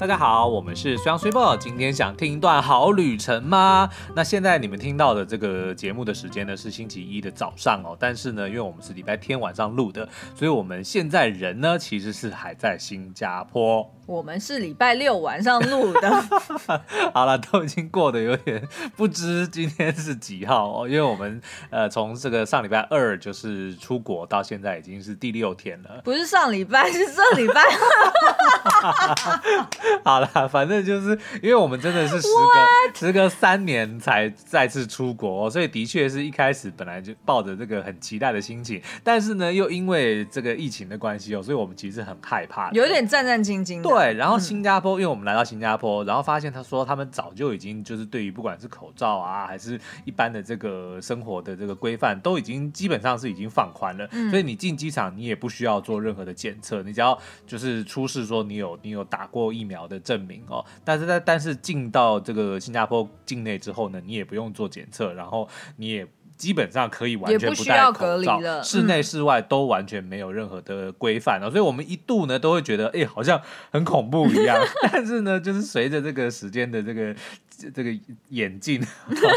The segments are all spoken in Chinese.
大家好，我们是双岁报。今天想听一段好旅程吗？那现在你们听到的这个节目的时间呢，是星期一的早上哦。但是呢，因为我们是礼拜天晚上录的，所以我们现在人呢其实是还在新加坡。我们是礼拜六晚上录的。好了，都已经过得有点不知今天是几号哦，因为我们呃从这个上礼拜二就是出国到现在已经是第六天了。不是上礼拜，是这礼拜。好了，反正就是因为我们真的是时隔 时隔三年才再次出国，哦，所以的确是一开始本来就抱着这个很期待的心情，但是呢，又因为这个疫情的关系哦，所以我们其实很害怕，有点战战兢兢。对，然后新加坡，嗯，因为我们来到新加坡，然后发现他说他们早就已经就是对于不管是口罩啊，还是一般的这个生活的这个规范，都已经基本上是已经放宽了，嗯，所以你进机场你也不需要做任何的检测，你只要就是出示说你有你有打过疫苗。的证明哦，但是在但是进到这个新加坡境内之后呢，你也不用做检测，然后你也基本上可以完全不戴口罩，室内室外都完全没有任何的规范了，所以我们一度呢都会觉得，哎，好像很恐怖一样。但是呢，就是随着这个时间的这个。这个眼镜，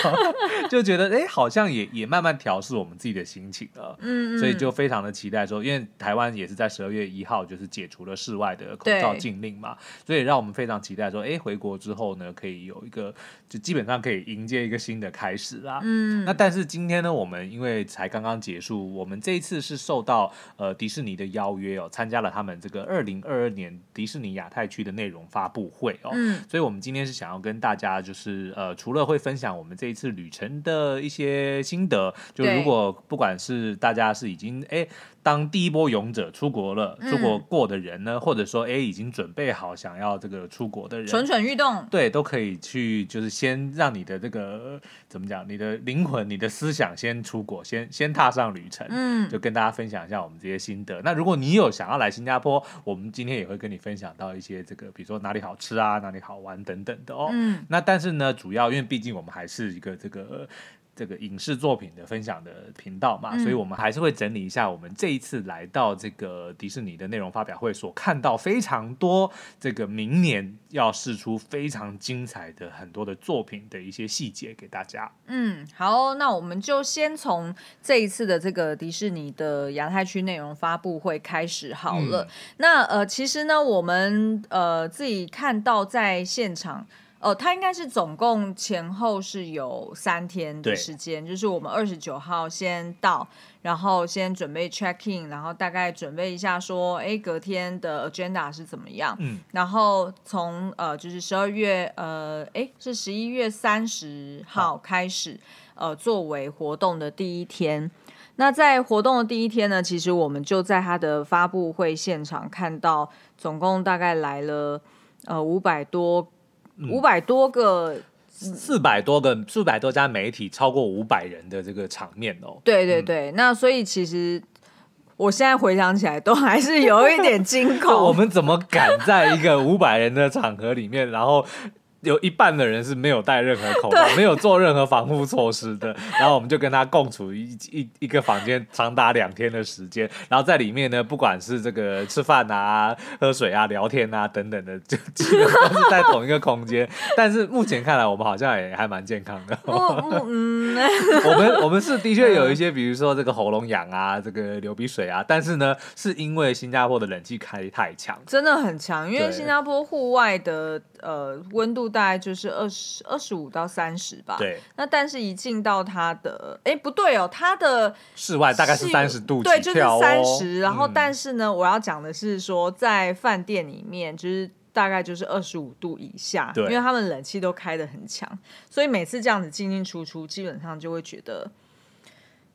就觉得哎，好像也也慢慢调试我们自己的心情了。嗯，所以就非常的期待说，因为台湾也是在十二月一号就是解除了室外的口罩禁令嘛，所以让我们非常期待说，哎，回国之后呢，可以有一个就基本上可以迎接一个新的开始啦。嗯，那但是今天呢，我们因为才刚刚结束，我们这一次是受到呃迪士尼的邀约哦，参加了他们这个二零二二年迪士尼亚太区的内容发布会哦。嗯，所以我们今天是想要跟大家就。就是呃，除了会分享我们这一次旅程的一些心得，就如果不管是大家是已经哎当第一波勇者出国了，出国过的人呢，嗯、或者说哎已经准备好想要这个出国的人，蠢蠢欲动，对，都可以去，就是先让你的这个怎么讲，你的灵魂、你的思想先出国，先先踏上旅程，嗯，就跟大家分享一下我们这些心得。那如果你有想要来新加坡，我们今天也会跟你分享到一些这个，比如说哪里好吃啊，哪里好玩等等的哦。嗯，那但是呢，主要因为毕竟我们还是一个这个。这个影视作品的分享的频道嘛，嗯，所以我们还是会整理一下我们这一次来到这个迪士尼的内容发表会所看到非常多这个明年要试出非常精彩的很多的作品的一些细节给大家。嗯，好，那我们就先从这一次的这个迪士尼的亚太区内容发布会开始好了。嗯，那呃，其实呢，我们呃自己看到在现场。哦，他应该是总共前后是有三天的时间，就是我们二十九号先到，然后先准备 check in，然后大概准备一下说，哎，隔天的 agenda 是怎么样？嗯，然后从呃，就是十二月呃，哎，是十一月三十号开始，呃，作为活动的第一天。那在活动的第一天呢，其实我们就在他的发布会现场看到，总共大概来了呃五百多。五百多个，四百多个，四百多家媒体，超过五百人的这个场面哦。对对对，嗯、那所以其实我现在回想起来，都还是有一点惊恐。我们怎么敢在一个五百人的场合里面，然后？有一半的人是没有戴任何口罩，没有做任何防护措施的。然后我们就跟他共处一一一个房间，长达两天的时间。然后在里面呢，不管是这个吃饭啊、喝水啊、聊天啊等等的，就基本都是在同一个空间。但是目前看来，我们好像也还蛮健康的。嗯，我们我们是的确有一些，比如说这个喉咙痒啊，这个流鼻水啊。但是呢，是因为新加坡的冷气开太强，真的很强。因为新加坡户外的呃温度。大概就是二十二十五到三十吧。对。那但是，一进到它的，哎，不对哦，它的室外大概是三十度，对，就是三十。然后，但是呢，我要讲的是说，在饭店里面，就是大概就是二十五度以下，对，因为他们冷气都开的很强，所以每次这样子进进出出，基本上就会觉得。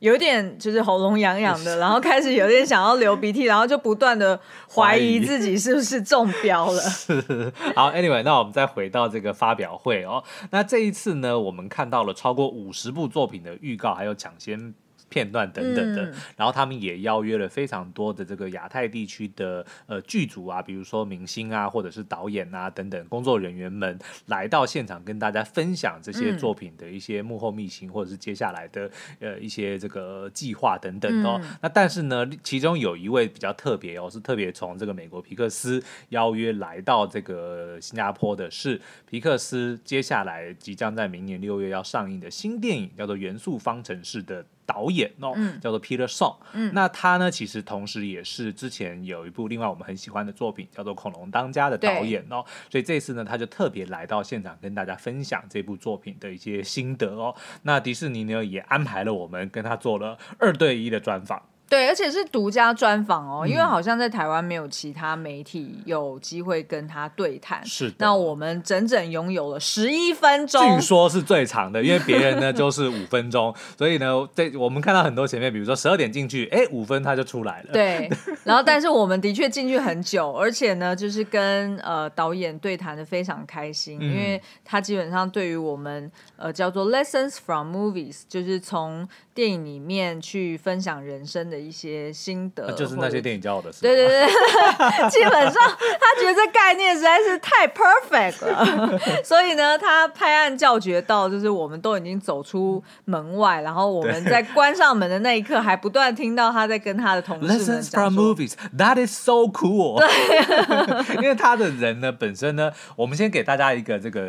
有点就是喉咙痒痒的，然后开始有点想要流鼻涕，然后就不断的怀疑自己是不是中标了。是，好，Anyway，那我们再回到这个发表会哦。那这一次呢，我们看到了超过五十部作品的预告，还有抢先片段等等的。然后他们也邀约了非常多的这个亚太地区的呃剧组啊，比如说明星啊，或者是导演啊等等工作人员们来到现场跟大家分享这些作品的一些幕后秘辛，或者是接下来的呃一些这个计划等等哦。那但是呢，其中有一位比较特别哦，是特别从这个美国皮克斯邀约来到这个新加坡的是皮克斯接下来即将在明年六月要上映的新电影，叫做《元素方程式》的。导演哦，叫做 Peter Song，嗯，那他呢，其实同时也是之前有一部另外我们很喜欢的作品，叫做《恐龙当家》的导演哦，所以这次呢，他就特别来到现场跟大家分享这部作品的一些心得哦。那迪士尼呢，也安排了我们跟他做了二对一的专访。对，而且是独家专访哦，因为好像在台湾没有其他媒体有机会跟他对谈。是的，那我们整整拥有了十一分钟，据说是最长的，因为别人呢就是五分钟，所以呢，这我们看到很多前面，比如说十二点进去，哎，五分他就出来了。对，然后但是我们的确进去很久，而且呢，就是跟呃导演对谈的非常开心，嗯、因为他基本上对于我们呃叫做 Lessons from Movies，就是从电影里面去分享人生的。一些心得，就是那些电影教我的事。对对对，基本上他觉得这概念实在是太 perfect 了，所以呢，他拍案叫绝到，就是我们都已经走出门外，然后我们在关上门的那一刻，还不断听到他在跟他的同事们讲 Lessons from movies, that is so cool。对，因为他的人呢，本身呢，我们先给大家一个这个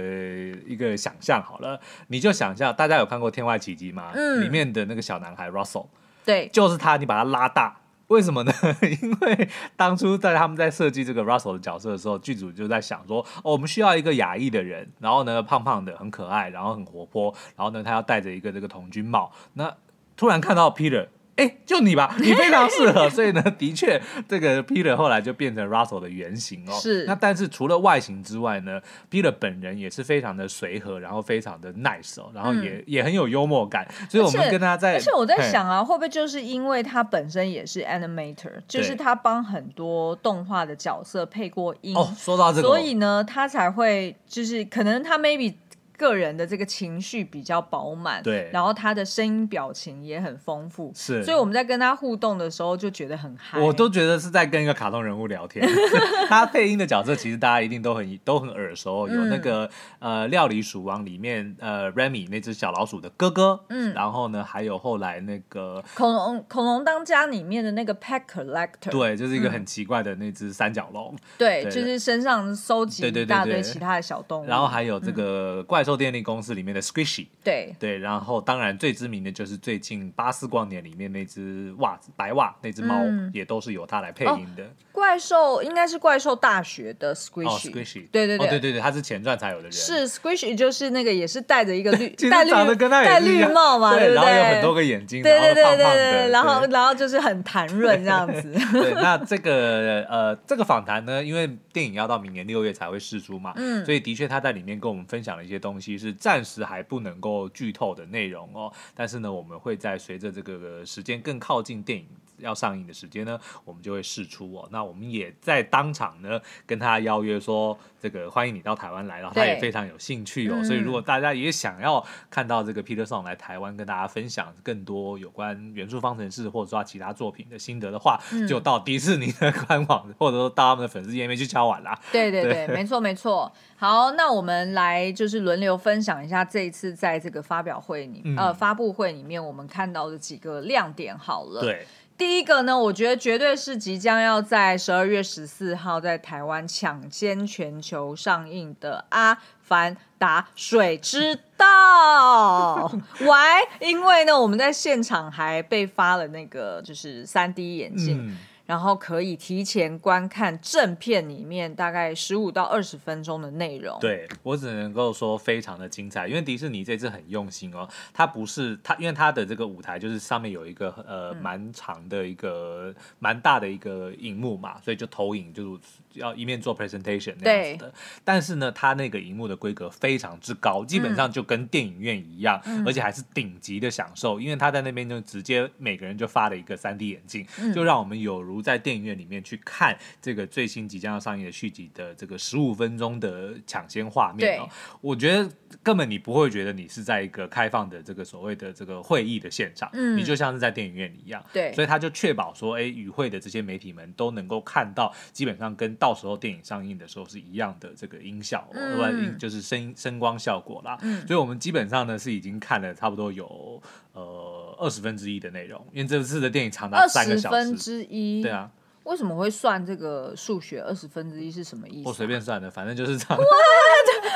一个想象好了，你就想象大家有看过《天外奇迹》吗？嗯，里面的那个小男孩 Russell。对，就是他，你把他拉大，为什么呢？因为当初在他们在设计这个 Russell 的角色的时候，剧组就在想说，哦，我们需要一个亚裔的人，然后呢，胖胖的，很可爱，然后很活泼，然后呢，他要戴着一个这个童军帽。那突然看到 Peter。哎，就你吧，你非常适合，所以呢，的确，这个 Peter 后来就变成 Russell 的原型哦。是。那但是除了外形之外呢，Peter 本人也是非常的随和，然后非常的 nice 哦，然后也、嗯、也很有幽默感。所以我们跟他在，而且我在想啊，会不会就是因为他本身也是 animator，就是他帮很多动画的角色配过音。哦，说到这个，所以呢，他才会就是可能他 maybe。个人的这个情绪比较饱满，对，然后他的声音表情也很丰富，是，所以我们在跟他互动的时候就觉得很嗨，我都觉得是在跟一个卡通人物聊天。他配音的角色其实大家一定都很都很耳熟，有那个、嗯、呃料理鼠王里面呃 Remy 那只小老鼠的哥哥，嗯，然后呢还有后来那个恐龙恐龙当家里面的那个 Pet Collector，对，就是一个很奇怪的那只三角龙，嗯、对，对，就是身上收集一大堆其他的小动物，然后还有这个怪兽。做电力公司里面的 Squishy，对。对，然后当然最知名的就是最近《巴斯光年》里面那只袜子白袜那只猫，嗯，也都是由他来配音的。哦，怪兽应该是怪兽大学的 Squishy，哦，Squishy，对对对，哦，对对对，他是前传才有的人。是 Squishy 就是那个也是戴着一个绿 戴绿戴绿帽嘛，对，然后有很多个眼睛，对对对对对，然后然后就是很弹润这样子。对，那这个呃这个访谈呢，因为电影要到明年六月才会试出嘛，嗯，所以的确他在里面跟我们分享了一些东西。其实暂时还不能够剧透的内容哦，但是呢，我们会在随着这个时间更靠近电影要上映的时间呢，我们就会试出哦。那我们也在当场呢跟他邀约说，这个欢迎你到台湾来，然后他也非常有兴趣哦。嗯、所以如果大家也想要看到这个 Peter Song 来台湾跟大家分享更多有关元素方程式或者说其他作品的心得的话，嗯、就到迪士尼的官网或者说到他们的粉丝页面去敲碗啦。对对对，对没错没错。好，那我们来就是轮流分享一下这一次在这个发表会里、嗯、呃发布会里面我们看到的几个亮点。好了，对。第一个呢，我觉得绝对是即将要在十二月十四号在台湾抢先全球上映的《阿凡达：水之道》。Why？因为呢，我们在现场还被发了那个就是三 D 眼镜。嗯然后可以提前观看正片里面大概十五到二十分钟的内容。对，我只能够说非常的精彩，因为迪士尼这次很用心哦，它不是它，因为它的这个舞台就是上面有一个呃蛮长的一个蛮大的一个荧幕嘛，所以就投影就是要一面做 presentation 那样子的。但是呢，它那个荧幕的规格非常之高，基本上就跟电影院一样，嗯、而且还是顶级的享受，因为他在那边就直接每个人就发了一个 3D 眼镜，嗯、就让我们有如。如在电影院里面去看这个最新即将要上映的续集的这个十五分钟的抢先画面哦，我觉得根本你不会觉得你是在一个开放的这个所谓的这个会议的现场，嗯，你就像是在电影院里一样，对，所以他就确保说，哎，与会的这些媒体们都能够看到，基本上跟到时候电影上映的时候是一样的这个音效，嗯，就是声声光效果啦，嗯，所以我们基本上呢是已经看了差不多有呃二十分之一的内容，因为这次的电影长达三个小时，二十分之一，对啊。为什么会算这个数学二十分之一是什么意思？我随便算的，反正就是这样。What？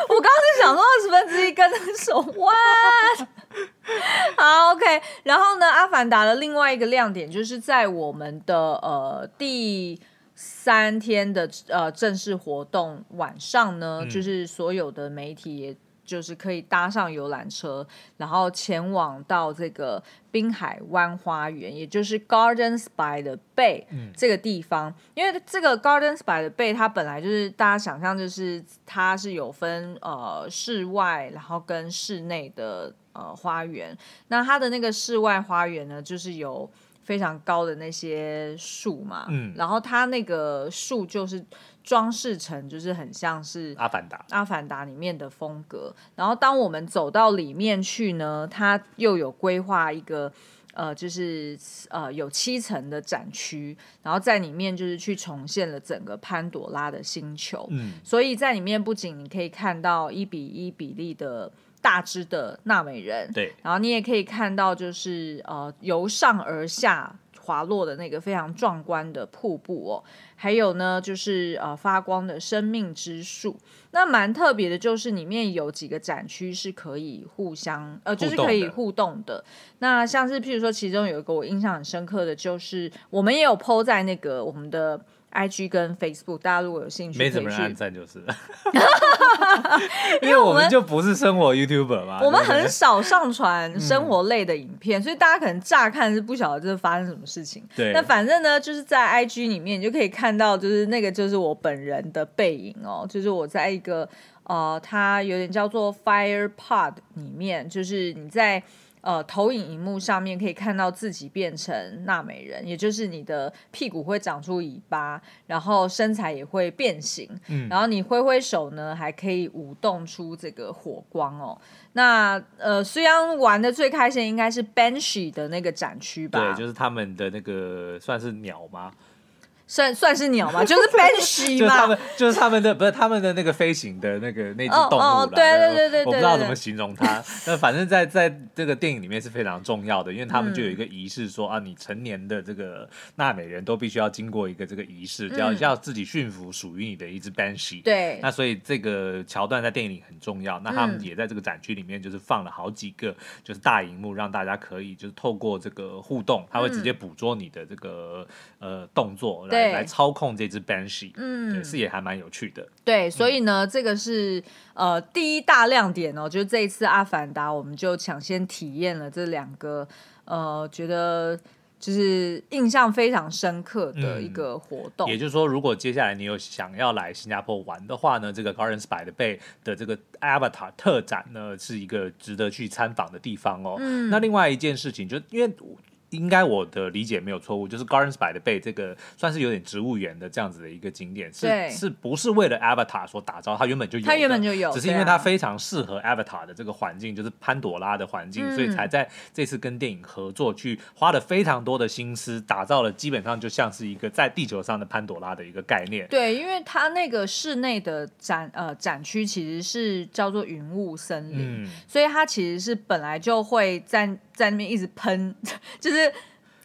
我刚刚是想说二十分之一跟那什么？What？好，OK。然后呢，《阿凡达》的另外一个亮点就是在我们的呃第三天的呃正式活动晚上呢，嗯、就是所有的媒体也。就是可以搭上游览车，然后前往到这个滨海湾花园，也就是 Gardens by the Bay 这个地方。嗯、因为这个 Gardens by the Bay 它本来就是大家想象，就是它是有分呃室外，然后跟室内的呃花园。那它的那个室外花园呢，就是有非常高的那些树嘛，嗯，然后它那个树就是。装饰成就是很像是阿凡达，阿凡达里面的风格。然后当我们走到里面去呢，它又有规划一个呃，就是呃有七层的展区，然后在里面就是去重现了整个潘朵拉的星球。嗯，所以在里面不仅你可以看到一比一比例的大只的纳美人，对，然后你也可以看到就是呃由上而下。滑落的那个非常壮观的瀑布哦，还有呢，就是呃发光的生命之树。那蛮特别的，就是里面有几个展区是可以互相呃，就是可以互动的。那像是譬如说，其中有一个我印象很深刻的就是，我们也有 po 在那个我们的。I G 跟 Facebook，大家如果有兴趣，没怎么人按赞就是了，因为我们就不是生活 YouTuber 嘛，我们很少上传生活类的影片，嗯、所以大家可能乍看是不晓得这是发生什么事情。对，那反正呢，就是在 I G 里面，你就可以看到，就是那个就是我本人的背影哦，就是我在一个呃，它有点叫做 Fire Pod 里面，就是你在。呃，投影荧幕上面可以看到自己变成纳美人，也就是你的屁股会长出尾巴，然后身材也会变形，嗯，然后你挥挥手呢，还可以舞动出这个火光哦。那呃，虽然玩的最开心应该是 Banshee 的那个展区吧？对，就是他们的那个算是鸟吗？算算是鸟吗？就是 Banshee 嘛，就是他们，就是他们的，不是他们的那个飞行的那个那只动物啦。Oh, oh, 对对对对，我不知道怎么形容它。那反正在在这个电影里面是非常重要的，因为他们就有一个仪式说，说、嗯、啊，你成年的这个纳美人都必须要经过一个这个仪式，要、嗯、要自己驯服属于你的一只 Banshee。对。那所以这个桥段在电影里很重要。那他们也在这个展区里面就是放了好几个就是大荧幕，让大家可以就是透过这个互动，他会直接捕捉你的这个、嗯、呃动作来来操控。这只 Banshee，嗯，是也还蛮有趣的。对，所以呢，嗯、这个是呃第一大亮点哦，就是这一次《阿凡达》，我们就抢先体验了这两个呃，觉得就是印象非常深刻的一个活动。嗯、也就是说，如果接下来你有想要来新加坡玩的话呢，这个 Gardens by the Bay 的这个 Avatar 特展呢，是一个值得去参访的地方哦。嗯，那另外一件事情，就因为。应该我的理解没有错误，就是 Gardens by the Bay 这个算是有点植物园的这样子的一个景点，是是不是为了 Avatar 所打造？它原本就有，它原本就有，只是因为它非常适合 Avatar 的这个环境，就是潘朵拉的环境，嗯、所以才在这次跟电影合作，去花了非常多的心思，打造了基本上就像是一个在地球上的潘朵拉的一个概念。对，因为它那个室内的展呃展区其实是叫做云雾森林，嗯、所以它其实是本来就会在在那边一直喷，就是。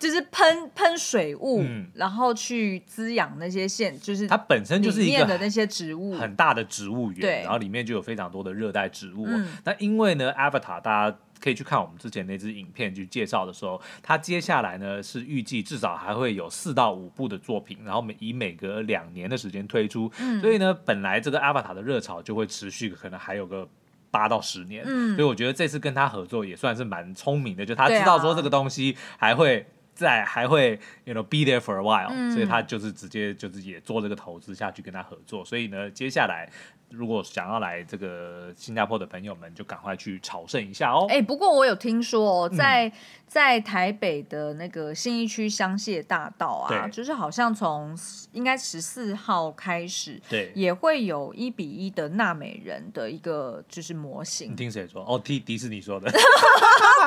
就是喷喷水雾，嗯、然后去滋养那些线，就是它本身就是一面的那些植物。很大的植物园，然后里面就有非常多的热带植物。那、嗯、因为呢，Avatar 大家可以去看我们之前那支影片去介绍的时候，它接下来呢是预计至少还会有四到五部的作品，然后每以每隔两年的时间推出，嗯、所以呢，本来这个 Avatar 的热潮就会持续，可能还有个八到十年。嗯、所以我觉得这次跟他合作也算是蛮聪明的，就他知道说这个东西还会。在还会，you know, be there for a while，、嗯、所以他就是直接就是也做这个投资下去跟他合作，所以呢，接下来如果想要来这个新加坡的朋友们，就赶快去朝圣一下哦。哎、欸，不过我有听说、哦，在、嗯、在台北的那个信义区香榭大道啊，就是好像从应该十四号开始，对，也会有一比一的纳美人的一个就是模型。你听谁说？哦，听迪士尼说的。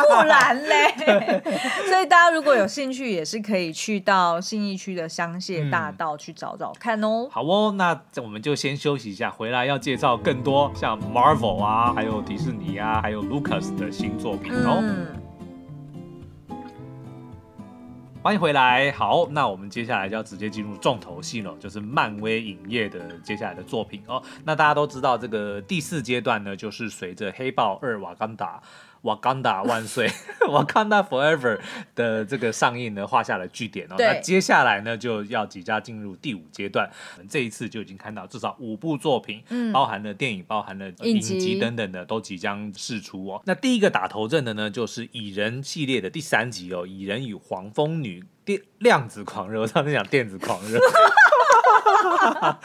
不然嘞，所以大家如果有兴趣，也是可以去到信义区的香榭大道去找找看哦。嗯、好哦，那我们就先休息一下，回来要介绍更多像 Marvel 啊，还有迪士尼啊，还有 Lucas 的新作品哦。嗯、欢迎回来。好，那我们接下来就要直接进入重头戏了，就是漫威影业的接下来的作品哦。那大家都知道，这个第四阶段呢，就是随着黑豹二瓦干达。瓦干达万岁，瓦干达 forever 的这个上映呢，画下了句点哦。那接下来呢，就要即将进入第五阶段。这一次就已经看到至少五部作品，嗯、包含了电影、包含了影集等等的，都即将释出哦。那第一个打头阵的呢，就是蚁人系列的第三集哦，《蚁人与黄蜂女电量子狂热》，我上次讲电子狂热。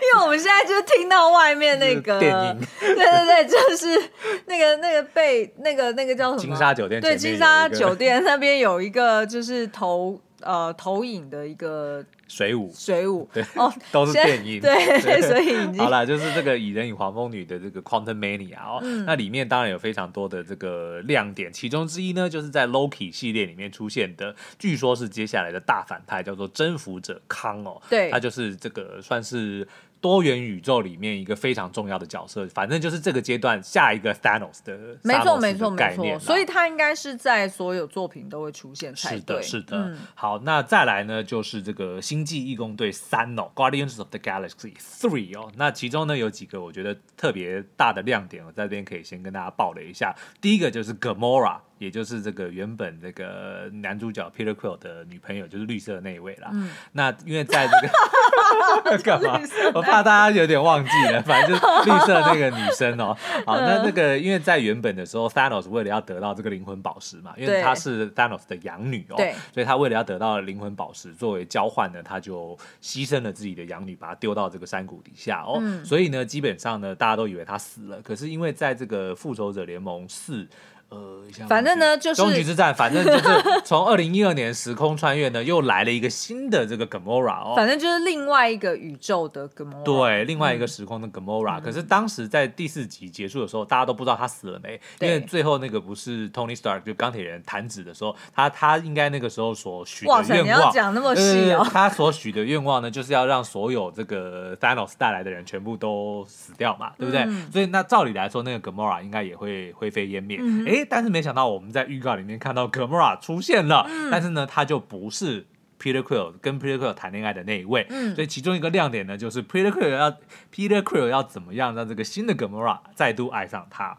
因为我们现在就听到外面那个电影，对对对，就是那个那个被那个那个叫什么金沙酒店，对，金沙酒店那边有一个就是投呃投影的一个。水舞，水舞，对，哦，都是电影，对，对，所以好了，就是这个蚁人与黄蜂女的这个 Quantumania 哦，嗯、那里面当然有非常多的这个亮点，其中之一呢，就是在 Loki 系列里面出现的，据说是接下来的大反派，叫做征服者康哦，对，他就是这个算是。多元宇宙里面一个非常重要的角色，反正就是这个阶段下一个 Thanos 的，没错没错没错，所以他应该是在所有作品都会出现才对。是的，是的。嗯、好，那再来呢，就是这个星际异攻队三哦，Guardians of the Galaxy Three 哦，那其中呢有几个我觉得特别大的亮点，我在这边可以先跟大家爆了一下。第一个就是 Gamora。也就是这个原本这个男主角 Peter Quill 的女朋友，就是绿色的那一位啦。嗯、那因为在这个 干嘛？我怕大家有点忘记了，反正就是绿色的那个女生哦、喔。好，那那个因为在原本的时候，Thanos 为了要得到这个灵魂宝石嘛，因为她是 Thanos 的养女哦、所以他为了要得到灵魂宝石作为交换呢，他就牺牲了自己的养女，把她丢到这个山谷底下哦、喔。嗯、所以呢，基本上呢，大家都以为她死了。可是因为在这个复仇者联盟四。呃，反正呢，就是终局之战，反正就是 从二零一二年时空穿越呢，又来了一个新的这个 Gamora 哦，反正就是另外一个宇宙的 Gamora，对，另外一个时空的 Gamora。可是当时在第四集结束的时候，大家都不知道他死了没，因为最后那个不是 Tony Stark 就钢铁人弹指的时候，他他应该那个时候所许的愿望，哇塞，你要讲那么细哦，他所许的愿望呢，就是要让所有这个 Thanos 带来的人全部都死掉嘛，对不对？所以那照理来说，那个 Gamora 应该也会灰飞烟灭。哎。但是没想到我们在预告里面看到 Gamora 出现了，嗯、但是呢，他就不是 Peter Quill 跟 Peter Quill 谈恋爱的那一位，嗯、所以其中一个亮点呢，就是 Peter Quill 要 Peter Quill 要怎么样让这个新的 Gamora 再度爱上他？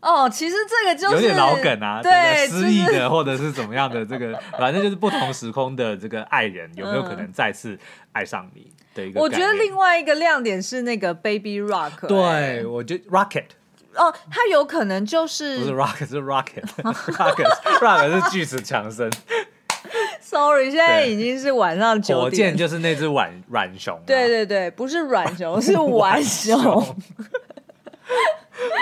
哦，其实这个就是有点老梗啊，对，失忆的或者是怎么样的这个，反正就是不同时空的这个爱人有没有可能再次爱上你的一个？我觉得另外一个亮点是那个 Baby Rock，对、欸、我觉得 Rocket。哦，他有可能就是不是 rocket 是 rocket，rocket 是巨石强森。Sorry，现在已经是晚上九点。火箭就是那只软软熊。对对对，不是软熊，是玩熊。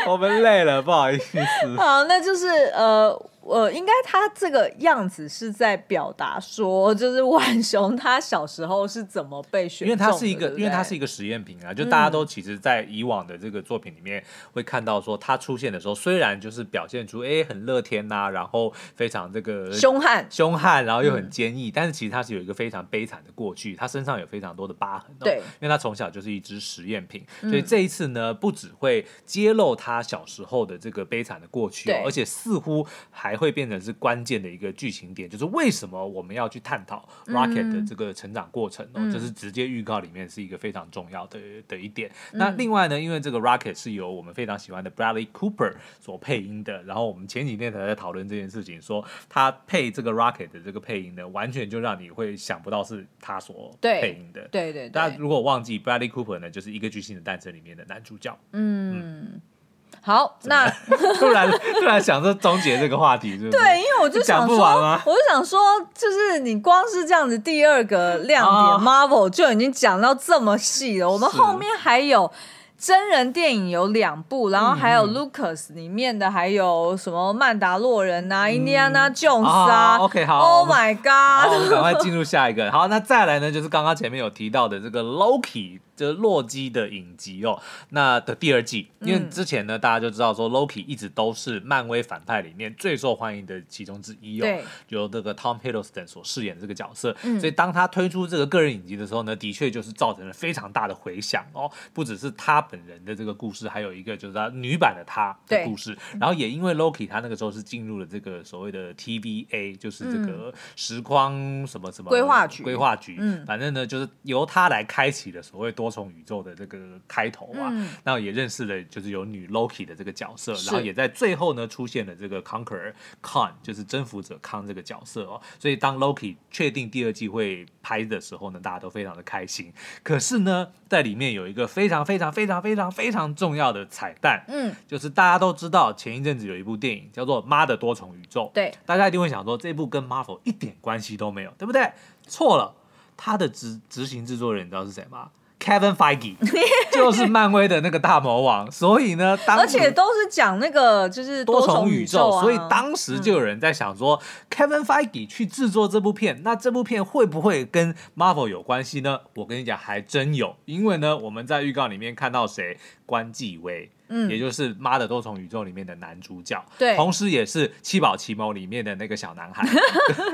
我们累了，不好意思。好，那就是呃。呃，应该他这个样子是在表达说，就是浣熊他小时候是怎么被选？因为他是一个，对对因为他是一个实验品啊。就大家都其实，在以往的这个作品里面会看到说，他出现的时候，虽然就是表现出哎很乐天呐、啊，然后非常这个凶悍凶悍，然后又很坚毅，嗯、但是其实他是有一个非常悲惨的过去，他身上有非常多的疤痕、喔。对，因为他从小就是一只实验品，所以这一次呢，不只会揭露他小时候的这个悲惨的过去、而且似乎还。会变成是关键的一个剧情点，就是为什么我们要去探讨 Rocket 的这个成长过程哦，这、嗯、是直接预告里面是一个非常重要的的一点。嗯、那另外呢，因为这个 Rocket 是由我们非常喜欢的 Bradley Cooper 所配音的，然后我们前几天才在讨论这件事情，说他配这个 Rocket 的这个配音呢，完全就让你会想不到是他所配音的。对对对，大家如果忘记 Bradley Cooper 呢，就是一个巨星的诞生里面的男主角。嗯。嗯好，那 突然突然想说终结这个话题，是不是？对，因为我就想说，我就想说，就是你光是这样子，第二个亮点，Marvel 就已经讲到这么细了。我们后面还有真人电影有两部，然后还有 Lucas 里面的，还有什么曼达洛人啊、Indiana Jones 啊。OK，好，Oh my God！我们赶快进入下一个。好，那再来呢，就是刚刚前面有提到的这个 Loki。就是洛基的影集哦，那的第二季，因为之前呢，大家就知道说 Loki 一直都是漫威反派里面最受欢迎的其中之一哦，对，由这个 Tom Hiddleston 所饰演的这个角色，嗯，所以当他推出这个个人影集的时候呢，的确就是造成了非常大的回响哦，不只是他本人的这个故事，还有一个就是他女版的他的故事，然后也因为 Loki 他那个时候是进入了这个所谓的 TVA，就是这个时光什么什么规划局，规划局，嗯，反正呢就是由他来开启的所谓多。多重宇宙的这个开头啊，那、嗯、也认识了就是有女 Loki 的这个角色，然后也在最后呢出现了这个 Conqueror Khan，就是征服者康这个角色哦。所以当 Loki 确定第二季会拍的时候呢，大家都非常的开心。可是呢，在里面有一个非常非常非常非常非常重要的彩蛋，嗯，就是大家都知道前一阵子有一部电影叫做《妈的多重宇宙》，对，大家一定会想说这部跟 Marvel 一点关系都没有，对不对？错了，他的执执行制作人你知道是谁吗？Kevin Feige 就是漫威的那个大魔王，所以呢，当而且都是讲那个就是多重宇宙，所以当时就有人在想说，Kevin Feige 去制作这部片，那这部片会不会跟 Marvel 有关系呢？我跟你讲，还真有，因为呢，我们在预告里面看到谁，关继威。嗯，也就是《妈的多重宇宙》里面的男主角，对，同时也是《七宝奇谋》里面的那个小男孩。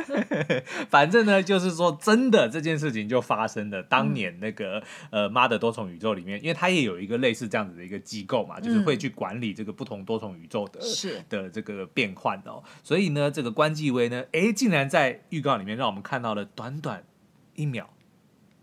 反正呢，就是说真的这件事情就发生了。当年那个、嗯、呃，《妈的多重宇宙》里面，因为他也有一个类似这样子的一个机构嘛，就是会去管理这个不同多重宇宙的、的这个变换哦。所以呢，这个关继威呢，哎，竟然在预告里面让我们看到了短短一秒。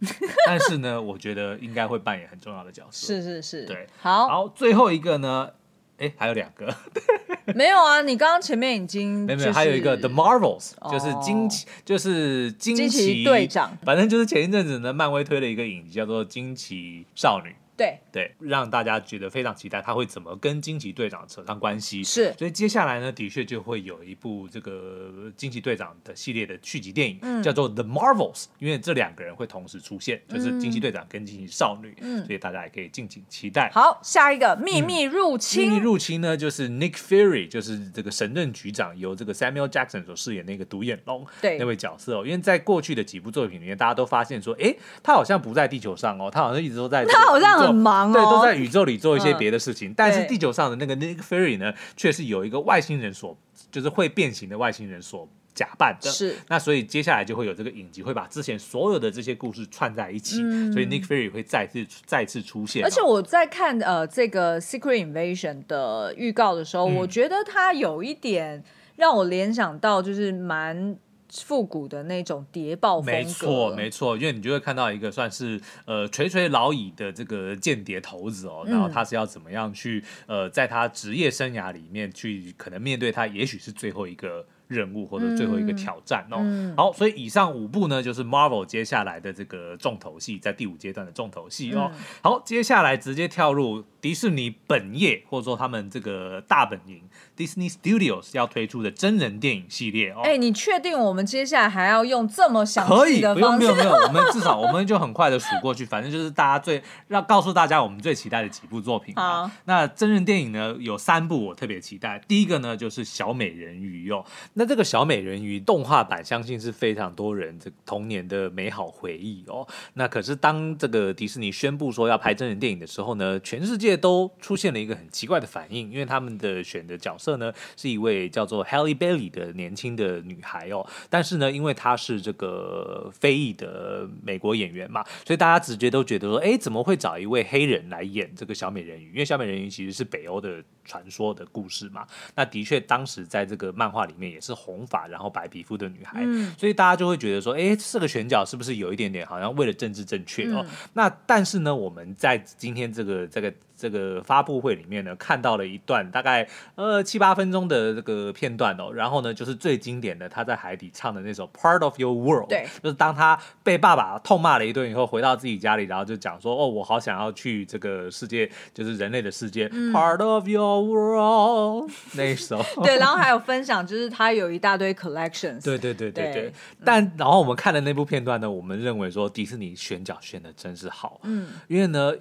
但是呢，我觉得应该会扮演很重要的角色。是是是，对，好，好，最后一个呢，哎，还有两个，没有啊？你刚刚前面已经、就是、没有，还有一个 The Marvels，就是惊奇，哦、就是惊奇队长，反正就是前一阵子呢，漫威推了一个影集叫做《惊奇少女》。对。对，让大家觉得非常期待，他会怎么跟惊奇队长扯上关系？是，所以接下来呢，的确就会有一部这个惊奇队长的系列的续集电影，嗯、叫做《The Marvels》，因为这两个人会同时出现，就是惊奇队长跟惊奇少女，嗯，所以大家也可以敬请期待。好，下一个秘密入侵，嗯、秘密入侵呢，就是 Nick Fury，就是这个神盾局长，由这个 Samuel Jackson 所饰演那个独眼龙，对。那位角色哦，因为在过去的几部作品里面，大家都发现说，哎，他好像不在地球上哦，他好像一直都在，他好像很忙哦，对，都在宇宙里做一些别的事情，嗯、但是地球上的那个 Nick Fury 呢，却是有一个外星人所，就是会变形的外星人所假扮的。是，那所以接下来就会有这个影集会把之前所有的这些故事串在一起，嗯、所以 Nick Fury 会再次再次出现。而且我在看呃这个 Secret Invasion 的预告的时候，嗯、我觉得它有一点让我联想到，就是蛮。复古的那种谍报风格，没错没错，因为你就会看到一个算是呃垂垂老矣的这个间谍头子哦，然后他是要怎么样去呃在他职业生涯里面去可能面对他，也许是最后一个。任务或者最后一个挑战哦，嗯嗯、好，所以以上五部呢，就是 Marvel 接下来的这个重头戏，在第五阶段的重头戏哦。嗯、好，接下来直接跳入迪士尼本业或者说他们这个大本营 Disney Studios 要推出的真人电影系列哦。哎、欸，你确定我们接下来还要用这么详细的方式？可以，不用，没有，没有，我们至少我们就很快的数过去，反正就是大家最要告诉大家我们最期待的几部作品。好，那真人电影呢有三部我特别期待，第一个呢就是小美人鱼哦。那这个小美人鱼动画版，相信是非常多人这童年的美好回忆哦。那可是当这个迪士尼宣布说要拍真人电影的时候呢，全世界都出现了一个很奇怪的反应，因为他们的选的角色呢是一位叫做 Halle Bailey 的年轻的女孩哦。但是呢，因为她是这个非裔的美国演员嘛，所以大家直觉都觉得说，哎，怎么会找一位黑人来演这个小美人鱼？因为小美人鱼其实是北欧的传说的故事嘛。那的确，当时在这个漫画里面也是红。发，然后白皮肤的女孩，嗯、所以大家就会觉得说，哎，这个选角是不是有一点点好像为了政治正确哦？嗯、那但是呢，我们在今天这个这个。这个发布会里面呢，看到了一段大概呃七八分钟的这个片段哦，然后呢，就是最经典的他在海底唱的那首《Part of Your World》，对，就是当他被爸爸痛骂了一顿以后，回到自己家里，然后就讲说：“哦，我好想要去这个世界，就是人类的世界。嗯” Part of Your World 那一首，对，然后还有分享，就是他有一大堆 collections，对对对对对。对但然后我们看的那部片段呢，我们认为说迪士尼选角选的真是好，嗯，因为呢。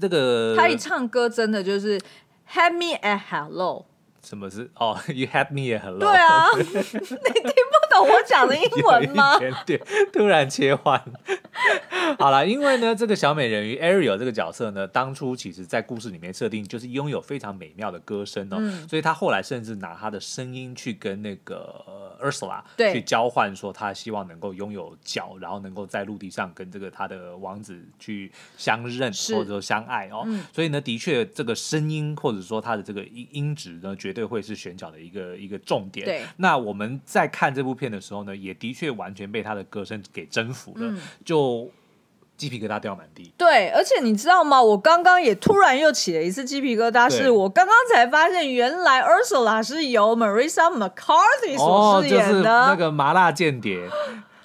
这个他一唱歌真的就是 Have me at hello。什么是哦？You have me at hello。对啊，你听不懂我讲的英文吗？点点突然切换。好了，因为呢，这个小美人鱼 Ariel 这个角色呢，当初其实在故事里面设定就是拥有非常美妙的歌声哦，嗯、所以他后来甚至拿他的声音去跟那个 Ursula 对去交换，说他希望能够拥有脚，然后能够在陆地上跟这个他的王子去相认或者说相爱哦。嗯、所以呢，的确这个声音或者说他的这个音音质呢，绝对。对，会是选角的一个一个重点。对，那我们在看这部片的时候呢，也的确完全被他的歌声给征服了，嗯、就鸡皮疙瘩掉满地。对，而且你知道吗？我刚刚也突然又起了一次鸡皮疙瘩，是我刚刚才发现，原来 Ursula 是由 Marissa McCarthy 所饰演的，哦就是、那个麻辣间谍。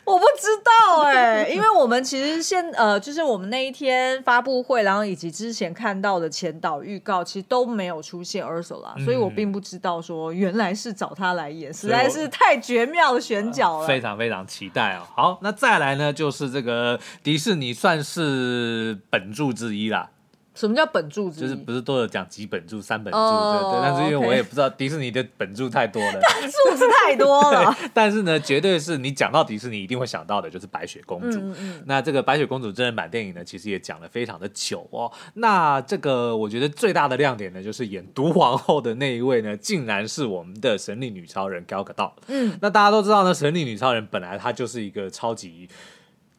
我不知道哎、欸，因为我们其实现呃，就是我们那一天发布会，然后以及之前看到的前导预告，其实都没有出现 Ursula，、嗯、所以我并不知道说原来是找他来演，实在是太绝妙的选角了，非常非常期待哦。好，那再来呢，就是这个迪士尼算是本著之一啦。什么叫本柱之一？就是不是都有讲几本柱、三本柱，oh, 对对。但是因为我也不知道迪士尼的本柱太多了，柱子太多了。但是呢，绝对是你讲到迪士尼一定会想到的，就是白雪公主。嗯嗯。那这个白雪公主真人版电影呢，其实也讲了非常的久哦。那这个我觉得最大的亮点呢，就是演毒皇后的那一位呢，竟然是我们的神力女超人 Gal Gadot。嗯。那大家都知道呢，神力女超人本来她就是一个超级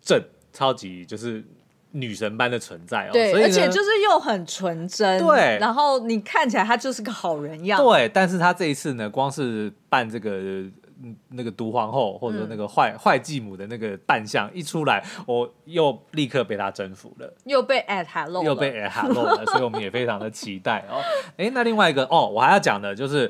正、超级就是。女神般的存在哦，对，而且就是又很纯真，对，然后你看起来她就是个好人样，对。但是她这一次呢，光是扮这个那个毒皇后或者那个坏坏继母的那个扮相一出来，我又立刻被她征服了，又被 at hello，又被 at hello 了，所以我们也非常的期待哦。哎，那另外一个哦，我还要讲的就是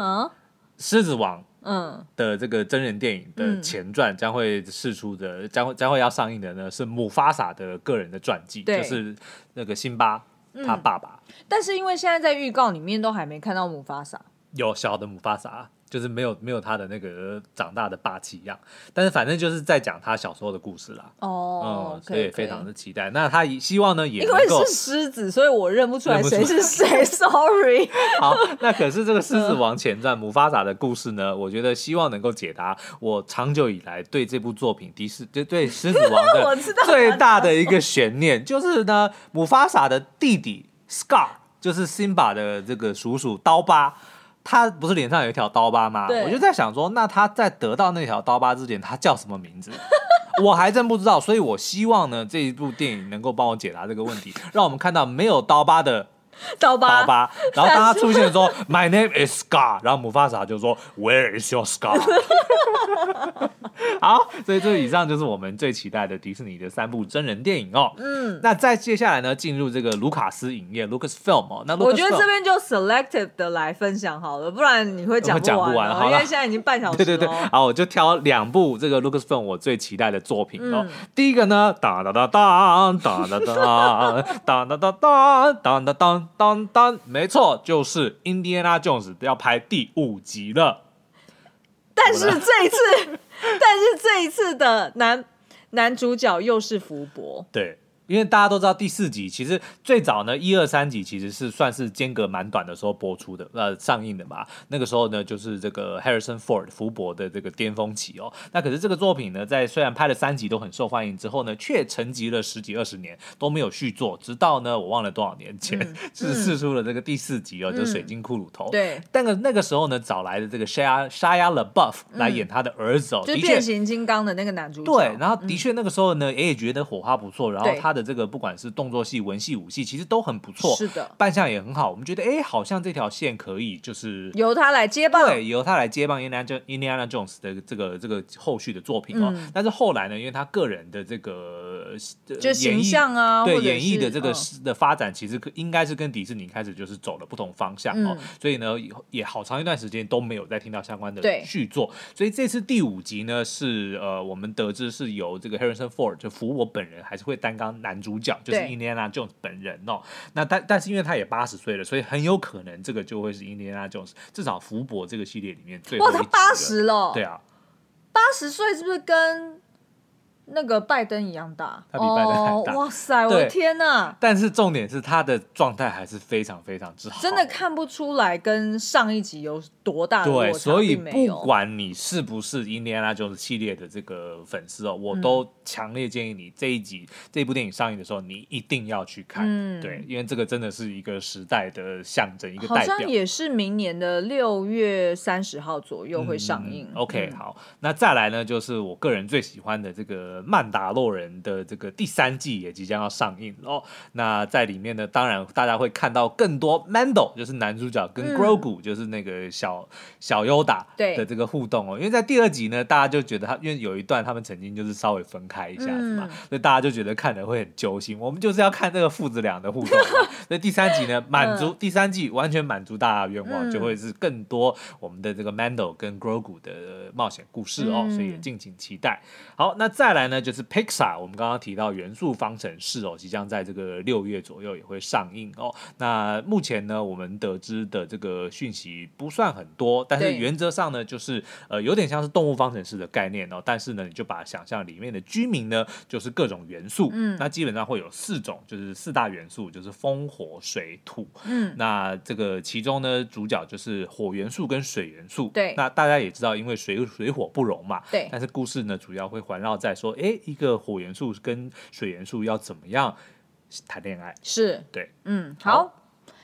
狮子王。嗯。的这个真人电影的前传将会释出的，将会将会要上映的呢，是姆法萨的个人的传记，对。就是那个辛巴他爸爸。但是因为现在在预告里面都还没看到姆法萨，有小的姆法萨。就是没有没有他的那个长大的霸气一样，但是反正就是在讲他小时候的故事啦。哦，嗯，所以非常的期待。那他希望呢，也因为是狮子，所以我认不出来谁是谁。Sorry。好，那可是这个《狮子王前传》姆法萨的故事呢，我觉得希望能够解答我长久以来对这部作品迪士就对《狮子王》的 最大的一个悬念，就是呢，姆法萨的弟弟 Scar 就是 Simba 的这个叔叔刀疤。他不是脸上有一条刀疤吗？我就在想说，那他在得到那条刀疤之前，他叫什么名字？我还真不知道。所以我希望呢，这一部电影能够帮我解答这个问题，让我们看到没有刀疤的 刀疤。刀疤 然后当他出现的时候，My name is Scar，然后姆法萨就说，Where is your scar？好，所以这以上就是我们最期待的迪士尼的三部真人电影哦。嗯，那再接下来呢，进入这个卢卡斯影业 （Lucasfilm） 哦。那我觉得这边就 selective 的来分享好了，不然你会讲不完，不完好。因为现在已经半小时了。对对对，好，我就挑两部这个 Lucasfilm 我最期待的作品哦。嗯、第一个呢，当当当当当当当当当当当当当当当，没错，就是《Indiana Jones》要拍第五集了。但是这一次，但是这一次的男男主角又是福伯。对。因为大家都知道第四集其实最早呢，一二三集其实是算是间隔蛮短的时候播出的，呃，上映的嘛。那个时候呢，就是这个 Harrison Ford 福伯的这个巅峰期哦。那可是这个作品呢，在虽然拍了三集都很受欢迎之后呢，却沉寂了十几二十年都没有续作，直到呢我忘了多少年前 是试出了这个第四集哦，嗯、就是水晶骷髅头。对。但个那个时候呢，找来的这个 Shia Shia LaBeouf 来演他的儿子哦，嗯、就变形金刚的那个男主角。对，然后的确那个时候呢，也也觉得火花不错，然后他的这个不管是动作戏、文戏、武戏，其实都很不错，是的，扮相也很好。我们觉得，哎，好像这条线可以就是由他来接棒，对，由他来接棒 Indiana Indiana Jones 的这个这个后续的作品哦。嗯、但是后来呢，因为他个人的这个就形象啊，对演绎的这个的发展，其实应该是跟迪士尼开始就是走了不同方向哦。嗯、所以呢，也好长一段时间都没有再听到相关的续作。所以这次第五集呢，是呃，我们得知是由这个 Harrison Ford 就福我本人还是会担纲男主角，就是。Indiana Jones 本人哦，那但但是因为他也八十岁了，所以很有可能这个就会是 Indiana Jones，，至少福伯这个系列里面最后。哇，他八十了。对啊，八十岁是不是跟那个拜登一样大，他比拜登还大。哦、哇塞，我的天哪！但是重点是他的状态还是非常非常之好，真的看不出来跟上一集有多大的。对，所以不管你是不是印第安纳琼斯系列的这个粉丝哦，我都强烈建议你这一集、嗯、这部电影上映的时候，你一定要去看。嗯，对，因为这个真的是一个时代的象征，一个代表。好像也是明年的六月三十号左右会上映。嗯、OK，、嗯、好，那再来呢，就是我个人最喜欢的这个。曼达洛人的这个第三季也即将要上映哦。那在里面呢，当然大家会看到更多 Mando，就是男主角跟 Grogu，、嗯、就是那个小小优达的这个互动哦。因为在第二集呢，大家就觉得他，因为有一段他们曾经就是稍微分开一下子嘛，嗯、所以大家就觉得看的会很揪心。我们就是要看这个父子俩的互动。所以第三集呢，满足、嗯、第三季完全满足大家的愿望，就会是更多我们的这个 Mando 跟 Grogu 的冒险故事哦。所以也敬请期待。好，那再来呢？那就是 Pixar，我们刚刚提到《元素方程式》哦，即将在这个六月左右也会上映哦。那目前呢，我们得知的这个讯息不算很多，但是原则上呢，就是呃有点像是动物方程式的概念哦。但是呢，你就把它想象里面的居民呢，就是各种元素，嗯，那基本上会有四种，就是四大元素，就是风、火、水、土，嗯，那这个其中呢，主角就是火元素跟水元素，对。那大家也知道，因为水水火不容嘛，对。但是故事呢，主要会环绕在说，哎，一个火元素跟水元素要怎么样谈恋爱？是对，嗯，好。好，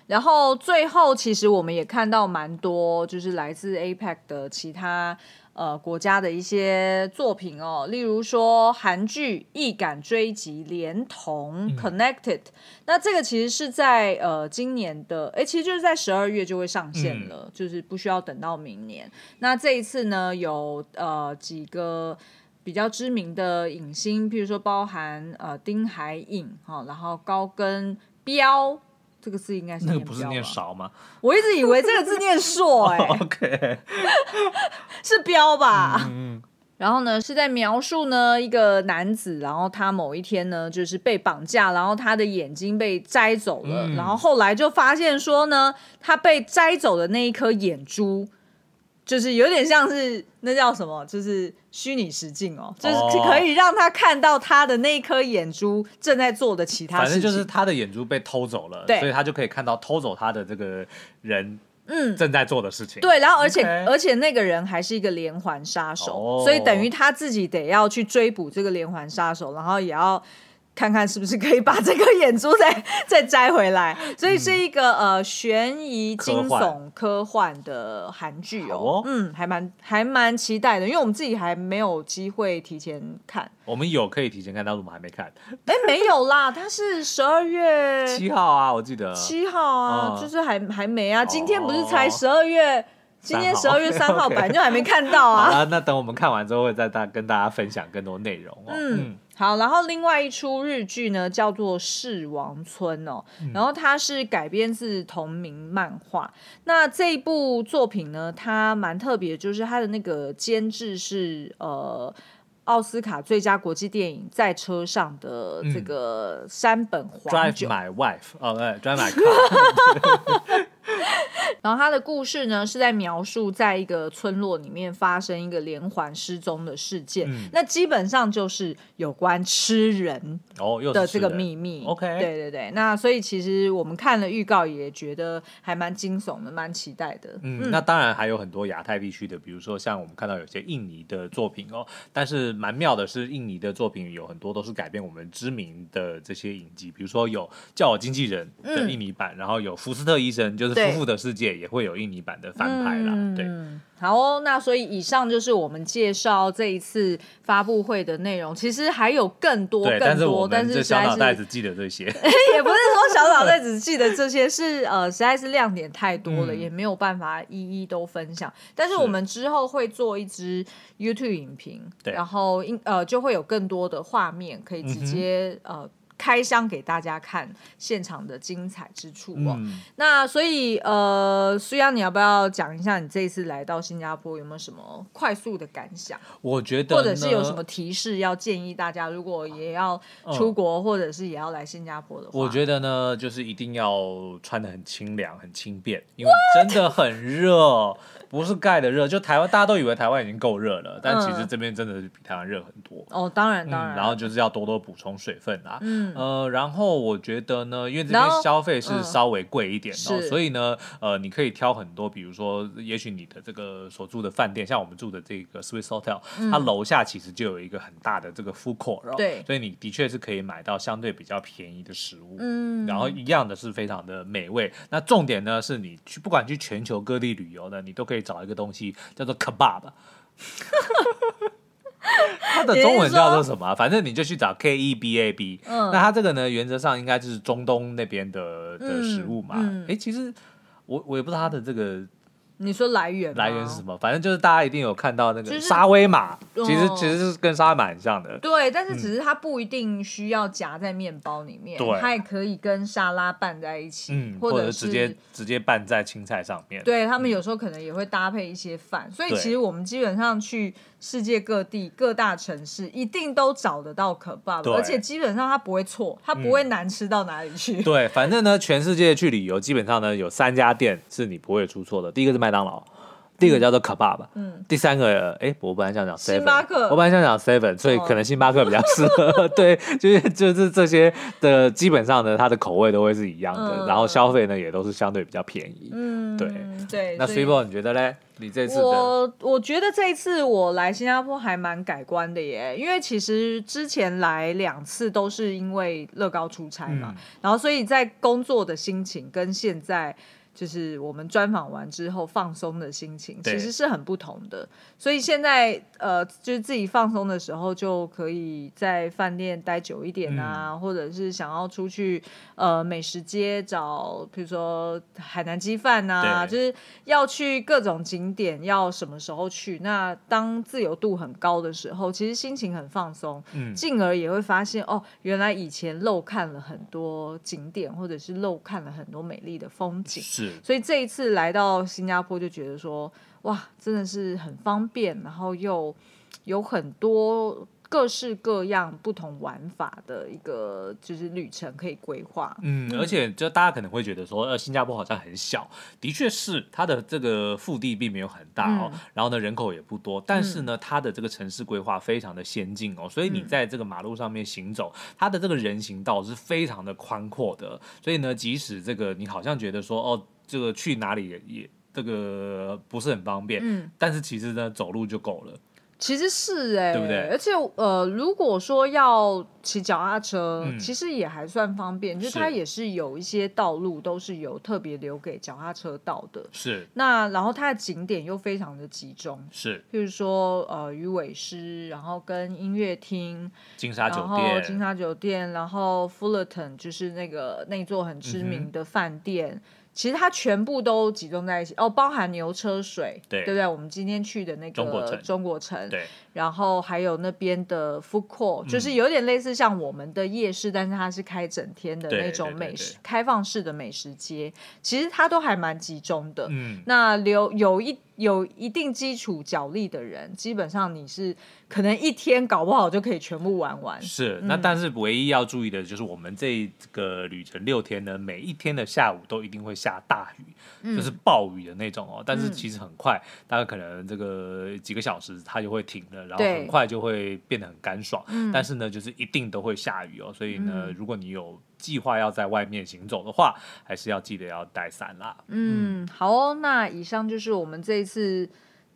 然后最后，其实我们也看到蛮多，就是来自 APEC 的其他呃国家的一些作品哦，例如说韩剧《异感追击》连同 Connected，嗯、那这个其实是在呃今年的，哎，其实就是在十二月就会上线了，嗯、就是不需要等到明年。那这一次呢，有呃几个。比较知名的影星，譬如说包含呃丁海颖哈，然后高跟彪这个字应该是念那个不是念韶吗？我一直以为这个字念硕哎、欸 oh,，OK，是标吧？嗯，然后呢是在描述呢一个男子，然后他某一天呢就是被绑架，然后他的眼睛被摘走了，嗯、然后后来就发现说呢，他被摘走的那一颗眼珠。就是有点像是那叫什么，就是虚拟实境哦，就是可以让他看到他的那一颗眼珠正在做的其他事情。反正就是他的眼珠被偷走了，对，所以他就可以看到偷走他的这个人，嗯，正在做的事情。对，然后而且而且那个人还是一个连环杀手，哦、所以等于他自己得要去追捕这个连环杀手，然后也要。看看是不是可以把这个眼珠再 再摘回来，所以是一个、嗯、呃悬疑惊悚科幻的韩剧哦，哦嗯，还蛮还蛮期待的，因为我们自己还没有机会提前看。我们有可以提前看，但是我们还没看。哎，没有啦，它是十二月七号啊，我记得七号啊，嗯、就是还还没啊，今天不是才十二月。哦今天十二月三号，本来就还没看到啊。啊，那等我们看完之后，会再大跟大家分享更多内容哦。嗯，嗯好。然后另外一出日剧呢，叫做《世王村》哦，嗯、然后它是改编自同名漫画。那这一部作品呢，它蛮特别，就是它的那个监制是呃奥斯卡最佳国际电影《在车上的这个山本。Drive my wife，哦对，Drive my car。然后他的故事呢，是在描述在一个村落里面发生一个连环失踪的事件。嗯、那基本上就是有关吃人的这个秘密。OK，对对对。那所以其实我们看了预告，也觉得还蛮惊悚的，蛮期待的。嗯，嗯那当然还有很多亚太地区的，比如说像我们看到有些印尼的作品哦。但是蛮妙的是，印尼的作品有很多都是改编我们知名的这些影集，比如说有《叫我经纪人》的印尼版，嗯、然后有《福斯特医生》，就是夫妇的世界。也会有印尼版的翻拍啦，嗯、对，好哦，那所以以上就是我们介绍这一次发布会的内容。其实还有更多更多，但是我们小脑袋只记得这些，也不是说小脑袋只记得这些，是呃，实在是亮点太多了，嗯、也没有办法一一都分享。但是我们之后会做一支 YouTube 影评，对然后呃就会有更多的画面可以直接、嗯、呃。开箱给大家看现场的精彩之处哦。嗯、那所以呃，苏央，你要不要讲一下你这一次来到新加坡有没有什么快速的感想？我觉得，或者是有什么提示要建议大家，如果也要出国，嗯、或者是也要来新加坡的话，我觉得呢，就是一定要穿的很清凉、很轻便，因为真的很热。不是盖的热，就台湾大家都以为台湾已经够热了，但其实这边真的是比台湾热很多。哦，当然当然、嗯。然后就是要多多补充水分啦。嗯。呃，然后我觉得呢，因为这边消费是稍微贵一点的，嗯、所以呢，呃，你可以挑很多，比如说，也许你的这个所住的饭店，像我们住的这个 Swiss Hotel，、嗯、它楼下其实就有一个很大的这个 food court，对。所以你的确是可以买到相对比较便宜的食物。嗯。然后一样的是非常的美味。那重点呢，是你去不管去全球各地旅游呢，你都可以找一个东西。叫做 kebab，它的中文叫做什么？反正你就去找 K E B A B。嗯，那它这个呢，原则上应该就是中东那边的的食物嘛。哎、嗯嗯欸，其实我我也不知道它的这个。你说来源来源是什么？反正就是大家一定有看到那个沙威玛，其实其实是跟沙威玛很像的。对，但是只是它不一定需要夹在面包里面，它也可以跟沙拉拌在一起，或者直接直接拌在青菜上面。对，他们有时候可能也会搭配一些饭，所以其实我们基本上去世界各地各大城市一定都找得到可爸爸，而且基本上它不会错，它不会难吃到哪里去。对，反正呢，全世界去旅游基本上呢有三家店是你不会出错的，第一个是麦。麦当劳，第一个叫做 Kebab 吧，嗯，第三个，哎，我本来想讲 seven，星巴克，我本来想讲 seven，所以可能星巴克比较适合，哦、对，就是就是这些的基本上呢，它的口味都会是一样的，嗯、然后消费呢也都是相对比较便宜，嗯，对。对。那 Cibo 你觉得嘞？你这次我我觉得这一次我来新加坡还蛮改观的耶，因为其实之前来两次都是因为乐高出差嘛，嗯、然后所以在工作的心情跟现在。就是我们专访完之后放松的心情，其实是很不同的。所以现在呃，就是自己放松的时候，就可以在饭店待久一点啊，嗯、或者是想要出去呃美食街找，比如说海南鸡饭啊，就是要去各种景点，要什么时候去？那当自由度很高的时候，其实心情很放松，嗯，进而也会发现哦，原来以前漏看了很多景点，或者是漏看了很多美丽的风景，是。所以这一次来到新加坡，就觉得说，哇，真的是很方便，然后又有很多各式各样不同玩法的一个就是旅程可以规划。嗯，而且就大家可能会觉得说，呃，新加坡好像很小，的确是它的这个腹地并没有很大哦，嗯、然后呢人口也不多，但是呢它的这个城市规划非常的先进哦，所以你在这个马路上面行走，它的这个人行道是非常的宽阔的，所以呢即使这个你好像觉得说哦。这个去哪里也，也这个不是很方便，嗯，但是其实呢，走路就够了。其实是哎、欸，对不对？而且呃，如果说要骑脚踏车，嗯、其实也还算方便，就是它也是有一些道路都是有特别留给脚踏车道的。是。那然后它的景点又非常的集中，是。譬如说呃，鱼尾狮，然后跟音乐厅，金沙酒店，金沙酒店，然后 Fullerton 就是那个那座很知名的饭店。嗯其实它全部都集中在一起哦，包含牛车水，对，对不对？我们今天去的那个中国城，中国城，对，然后还有那边的 food court，就是有点类似像我们的夜市，嗯、但是它是开整天的那种美食开放式的美食街，其实它都还蛮集中的。嗯，那留有一。有一定基础脚力的人，基本上你是可能一天搞不好就可以全部玩完。是，嗯、那但是唯一要注意的就是，我们这个旅程六天呢，每一天的下午都一定会下大雨，嗯、就是暴雨的那种哦。但是其实很快，嗯、大概可能这个几个小时它就会停了，然后很快就会变得很干爽。对但是呢，就是一定都会下雨哦。所以呢，嗯、如果你有计划要在外面行走的话，还是要记得要带伞啦。嗯，好哦。那以上就是我们这一次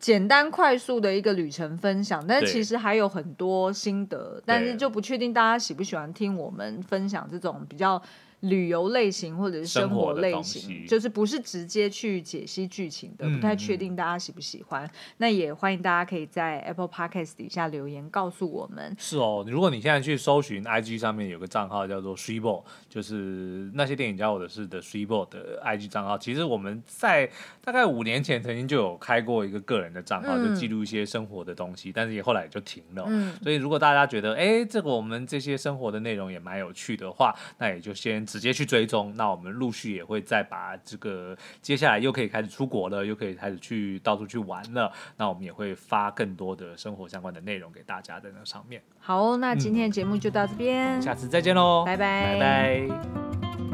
简单快速的一个旅程分享，但是其实还有很多心得，但是就不确定大家喜不喜欢听我们分享这种比较旅游类型或者是生活类型，就是不是直接去解析剧情的，不太确定大家喜不喜欢。嗯、那也欢迎大家可以在 Apple Podcast 底下留言告诉我们。是哦，如果你现在去搜寻 IG 上面有个账号叫做 Threeball，就是那些电影教我的事的 Threeball 的 IG 账号。其实我们在大概五年前曾经就有开过一个个人的账号，嗯、就记录一些生活的东西，但是也后来也就停了。嗯、所以如果大家觉得哎，这个我们这些生活的内容也蛮有趣的话，那也就先。直接去追踪，那我们陆续也会再把这个接下来又可以开始出国了，又可以开始去到处去玩了。那我们也会发更多的生活相关的内容给大家在那上面。好，那今天的节目就到这边，嗯、下次再见喽，拜拜，拜拜。